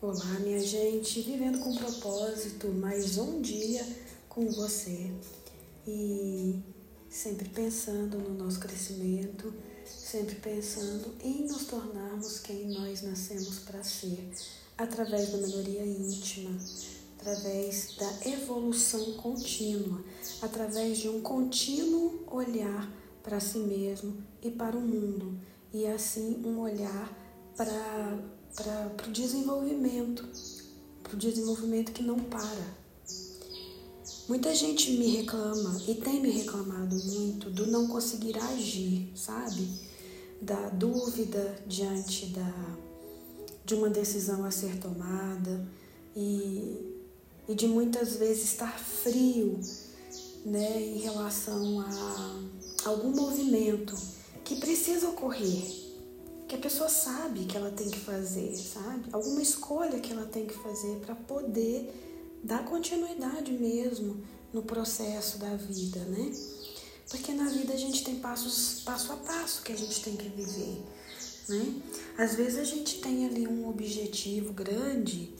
Olá, minha gente, vivendo com propósito, mais um dia com você. E sempre pensando no nosso crescimento, sempre pensando em nos tornarmos quem nós nascemos para ser, através da melhoria íntima, através da evolução contínua, através de um contínuo olhar para si mesmo e para o mundo, e assim um olhar para para o desenvolvimento, para o desenvolvimento que não para. Muita gente me reclama e tem me reclamado muito do não conseguir agir, sabe? Da dúvida diante da, de uma decisão a ser tomada e, e de muitas vezes estar frio né, em relação a algum movimento que precisa ocorrer que a pessoa sabe que ela tem que fazer, sabe? Alguma escolha que ela tem que fazer para poder dar continuidade mesmo no processo da vida, né? Porque na vida a gente tem passos passo a passo que a gente tem que viver, né? Às vezes a gente tem ali um objetivo grande,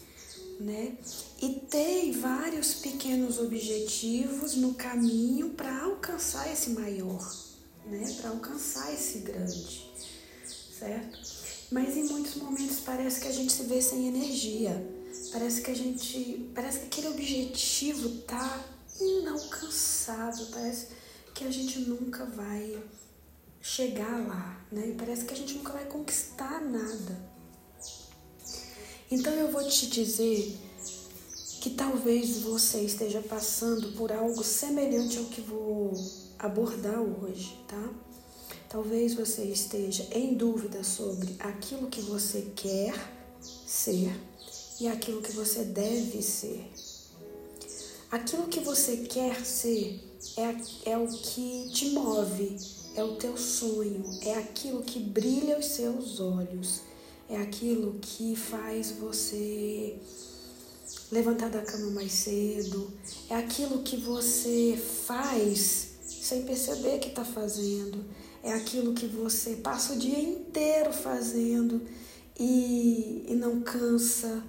né? E tem vários pequenos objetivos no caminho para alcançar esse maior, né? Para alcançar esse grande certo? Mas em muitos momentos parece que a gente se vê sem energia. Parece que a gente. Parece que aquele objetivo tá inalcançável. Parece que a gente nunca vai chegar lá, né? E parece que a gente nunca vai conquistar nada. Então eu vou te dizer que talvez você esteja passando por algo semelhante ao que vou abordar hoje, tá? Talvez você esteja em dúvida sobre aquilo que você quer ser e aquilo que você deve ser. Aquilo que você quer ser é, é o que te move, é o teu sonho, é aquilo que brilha os seus olhos, é aquilo que faz você levantar da cama mais cedo, é aquilo que você faz sem perceber que está fazendo é aquilo que você passa o dia inteiro fazendo e, e não cansa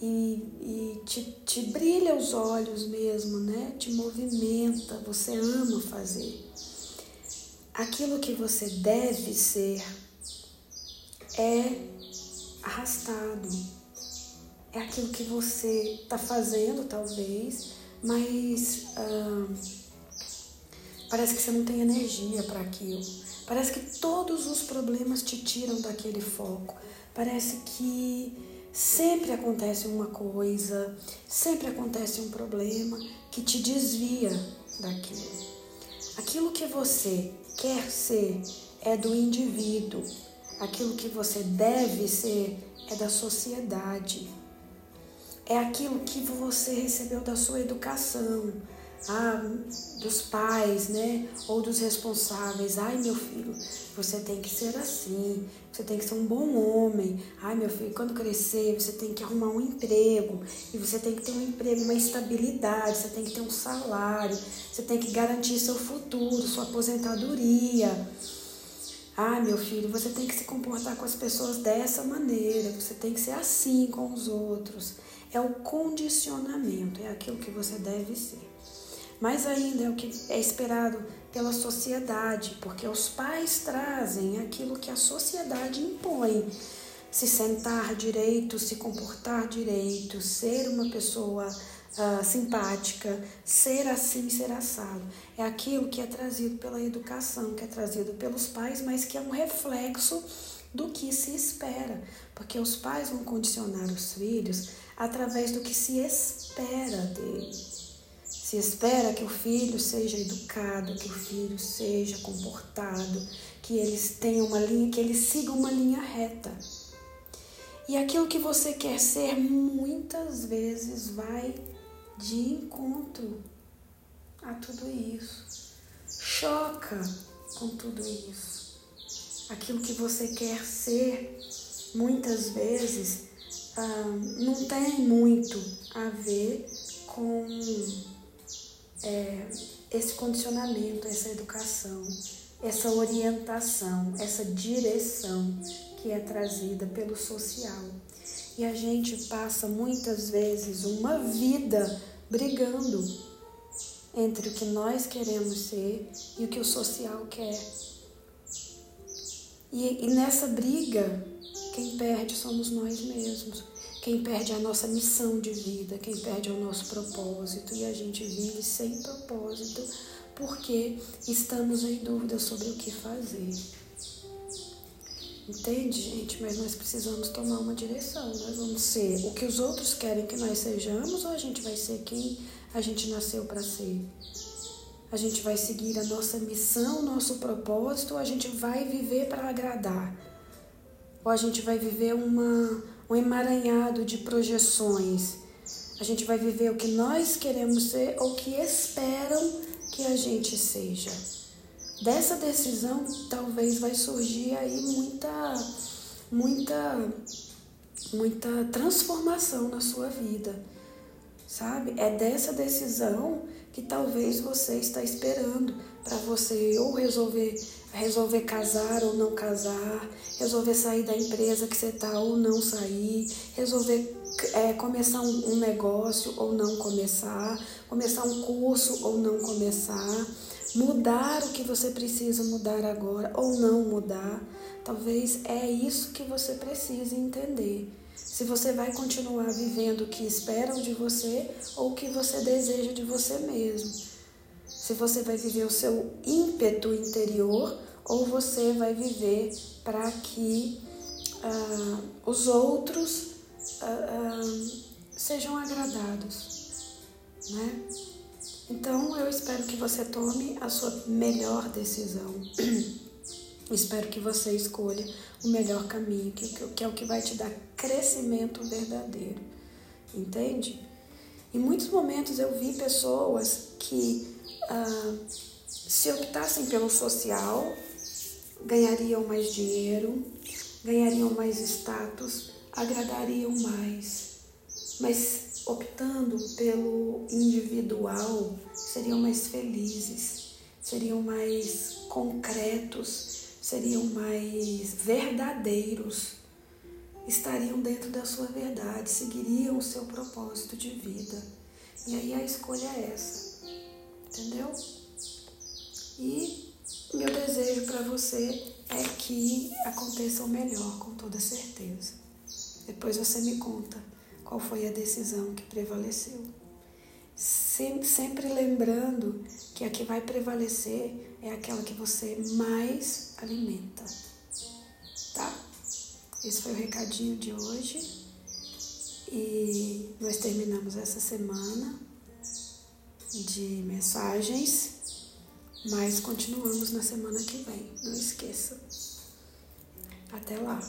e, e te, te brilha os olhos mesmo, né? Te movimenta, você ama fazer. Aquilo que você deve ser é arrastado. É aquilo que você está fazendo, talvez, mas. Ah, Parece que você não tem energia para aquilo. Parece que todos os problemas te tiram daquele foco. Parece que sempre acontece uma coisa, sempre acontece um problema que te desvia daquilo. Aquilo que você quer ser é do indivíduo. Aquilo que você deve ser é da sociedade. É aquilo que você recebeu da sua educação ah, dos pais, né? Ou dos responsáveis. Ai, meu filho, você tem que ser assim, você tem que ser um bom homem. Ai, meu filho, quando crescer, você tem que arrumar um emprego. E você tem que ter um emprego, uma estabilidade, você tem que ter um salário, você tem que garantir seu futuro, sua aposentadoria. Ah, meu filho, você tem que se comportar com as pessoas dessa maneira, você tem que ser assim com os outros. É o condicionamento, é aquilo que você deve ser. Mais ainda é o que é esperado pela sociedade, porque os pais trazem aquilo que a sociedade impõe. Se sentar direito, se comportar direito, ser uma pessoa uh, simpática, ser assim, ser assado. É aquilo que é trazido pela educação, que é trazido pelos pais, mas que é um reflexo do que se espera, porque os pais vão condicionar os filhos através do que se espera deles. Se espera que o filho seja educado, que o filho seja comportado, que eles tenham uma linha, que eles sigam uma linha reta. E aquilo que você quer ser muitas vezes vai de encontro a tudo isso. Choca com tudo isso. Aquilo que você quer ser muitas vezes ah, não tem muito a ver com é, esse condicionamento, essa educação, essa orientação, essa direção que é trazida pelo social. E a gente passa muitas vezes uma vida brigando entre o que nós queremos ser e o que o social quer. E, e nessa briga, quem perde somos nós mesmos. Quem perde a nossa missão de vida, quem perde o nosso propósito. E a gente vive sem propósito porque estamos em dúvida sobre o que fazer. Entende, gente? Mas nós precisamos tomar uma direção. Nós vamos ser o que os outros querem que nós sejamos ou a gente vai ser quem a gente nasceu para ser? A gente vai seguir a nossa missão, nosso propósito ou a gente vai viver para agradar? Ou a gente vai viver uma, um emaranhado de projeções? A gente vai viver o que nós queremos ser ou o que esperam que a gente seja? Dessa decisão, talvez vai surgir aí muita, muita, muita transformação na sua vida, sabe? É dessa decisão que talvez você está esperando para você ou resolver resolver casar ou não casar, resolver sair da empresa que você está ou não sair, resolver é, começar um, negócio ou não começar, começar um curso ou não começar mudar o que você precisa mudar agora ou não mudar. Talvez é isso que você precisa entender. Se você vai continuar vivendo o que esperam de você ou o que você deseja de você mesmo. Se você vai viver o seu ímpeto interior ou você vai viver para que uh, os outros uh, uh, sejam agradados, né? Então eu espero que você tome a sua melhor decisão. espero que você escolha o melhor caminho, que, que é o que vai te dar crescimento verdadeiro. Entende? Em muitos momentos eu vi pessoas que ah, se optassem pelo social, ganhariam mais dinheiro, ganhariam mais status, agradariam mais. Mas optando pelo individual, seriam mais felizes, seriam mais concretos, seriam mais verdadeiros, estariam dentro da sua verdade, seguiriam o seu propósito de vida. E aí a escolha é essa, entendeu? E meu desejo para você é que aconteça o melhor, com toda certeza. Depois você me conta qual foi a decisão que prevaleceu. Sempre lembrando que a que vai prevalecer é aquela que você mais alimenta. Tá? Esse foi o recadinho de hoje. E nós terminamos essa semana de mensagens, mas continuamos na semana que vem. Não esqueça. Até lá.